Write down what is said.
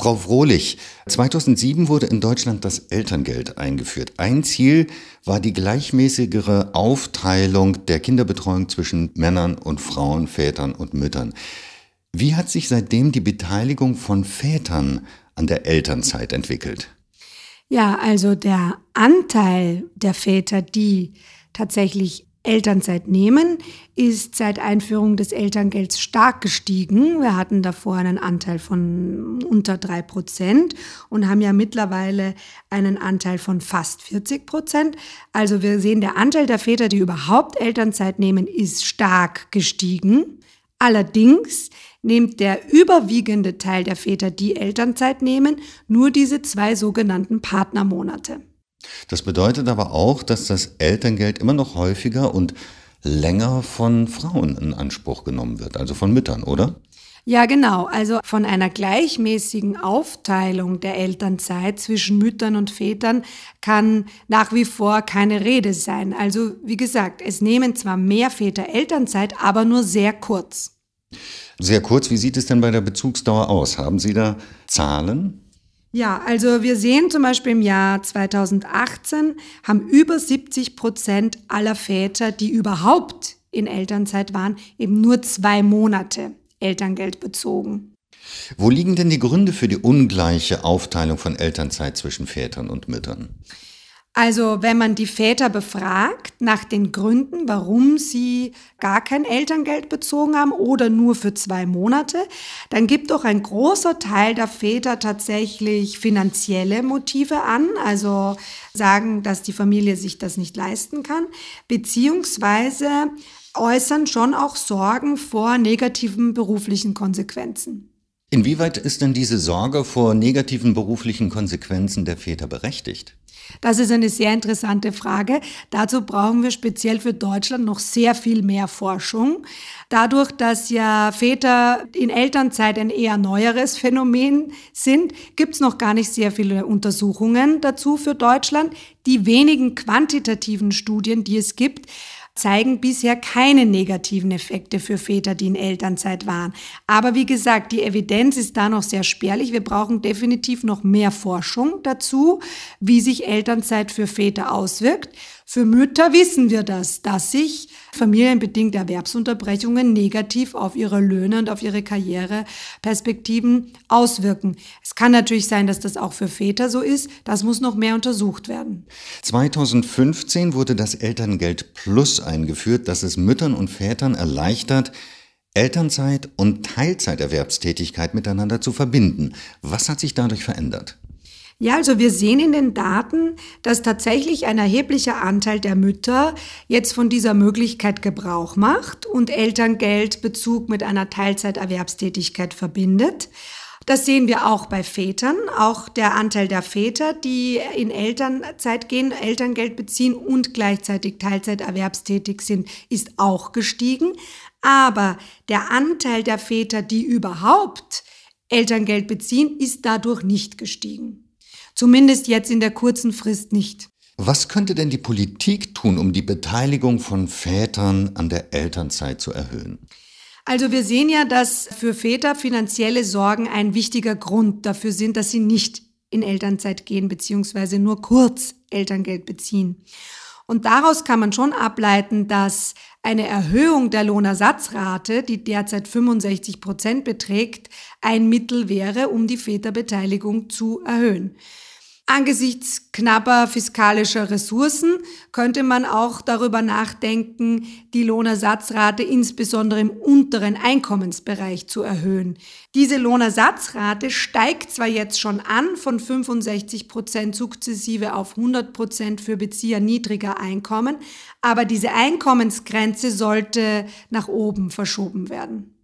Frau Frohlich, 2007 wurde in Deutschland das Elterngeld eingeführt. Ein Ziel war die gleichmäßigere Aufteilung der Kinderbetreuung zwischen Männern und Frauen, Vätern und Müttern. Wie hat sich seitdem die Beteiligung von Vätern an der Elternzeit entwickelt? Ja, also der Anteil der Väter, die tatsächlich Elternzeit nehmen, ist seit Einführung des Elterngelds stark gestiegen. Wir hatten davor einen Anteil von unter drei Prozent und haben ja mittlerweile einen Anteil von fast 40 Prozent. Also wir sehen, der Anteil der Väter, die überhaupt Elternzeit nehmen, ist stark gestiegen. Allerdings nimmt der überwiegende Teil der Väter, die Elternzeit nehmen, nur diese zwei sogenannten Partnermonate. Das bedeutet aber auch, dass das Elterngeld immer noch häufiger und länger von Frauen in Anspruch genommen wird, also von Müttern, oder? Ja, genau. Also von einer gleichmäßigen Aufteilung der Elternzeit zwischen Müttern und Vätern kann nach wie vor keine Rede sein. Also wie gesagt, es nehmen zwar mehr Väter Elternzeit, aber nur sehr kurz. Sehr kurz, wie sieht es denn bei der Bezugsdauer aus? Haben Sie da Zahlen? Ja, also wir sehen zum Beispiel im Jahr 2018 haben über 70 Prozent aller Väter, die überhaupt in Elternzeit waren, eben nur zwei Monate Elterngeld bezogen. Wo liegen denn die Gründe für die ungleiche Aufteilung von Elternzeit zwischen Vätern und Müttern? Also wenn man die Väter befragt nach den Gründen, warum sie gar kein Elterngeld bezogen haben oder nur für zwei Monate, dann gibt doch ein großer Teil der Väter tatsächlich finanzielle Motive an, also sagen, dass die Familie sich das nicht leisten kann, beziehungsweise äußern schon auch Sorgen vor negativen beruflichen Konsequenzen. Inwieweit ist denn diese Sorge vor negativen beruflichen Konsequenzen der Väter berechtigt? Das ist eine sehr interessante Frage. Dazu brauchen wir speziell für Deutschland noch sehr viel mehr Forschung. Dadurch, dass ja Väter in Elternzeit ein eher neueres Phänomen sind, gibt es noch gar nicht sehr viele Untersuchungen dazu für Deutschland. Die wenigen quantitativen Studien, die es gibt, zeigen bisher keine negativen Effekte für Väter, die in Elternzeit waren. Aber wie gesagt, die Evidenz ist da noch sehr spärlich. Wir brauchen definitiv noch mehr Forschung dazu, wie sich Elternzeit für Väter auswirkt. Für Mütter wissen wir das, dass sich familienbedingte Erwerbsunterbrechungen negativ auf ihre Löhne und auf ihre Karriereperspektiven auswirken. Es kann natürlich sein, dass das auch für Väter so ist. Das muss noch mehr untersucht werden. 2015 wurde das Elterngeld Plus eingeführt, das es Müttern und Vätern erleichtert, Elternzeit und Teilzeiterwerbstätigkeit miteinander zu verbinden. Was hat sich dadurch verändert? Ja, also wir sehen in den Daten, dass tatsächlich ein erheblicher Anteil der Mütter jetzt von dieser Möglichkeit Gebrauch macht und Elterngeldbezug mit einer Teilzeiterwerbstätigkeit verbindet. Das sehen wir auch bei Vätern. Auch der Anteil der Väter, die in Elternzeit gehen, Elterngeld beziehen und gleichzeitig Teilzeiterwerbstätig sind, ist auch gestiegen. Aber der Anteil der Väter, die überhaupt Elterngeld beziehen, ist dadurch nicht gestiegen. Zumindest jetzt in der kurzen Frist nicht. Was könnte denn die Politik tun, um die Beteiligung von Vätern an der Elternzeit zu erhöhen? Also wir sehen ja, dass für Väter finanzielle Sorgen ein wichtiger Grund dafür sind, dass sie nicht in Elternzeit gehen bzw. nur kurz Elterngeld beziehen. Und daraus kann man schon ableiten, dass eine Erhöhung der Lohnersatzrate, die derzeit 65 Prozent beträgt, ein Mittel wäre, um die Väterbeteiligung zu erhöhen. Angesichts knapper fiskalischer Ressourcen könnte man auch darüber nachdenken, die Lohnersatzrate insbesondere im unteren Einkommensbereich zu erhöhen. Diese Lohnersatzrate steigt zwar jetzt schon an von 65 Prozent sukzessive auf 100 Prozent für Bezieher niedriger Einkommen, aber diese Einkommensgrenze sollte nach oben verschoben werden.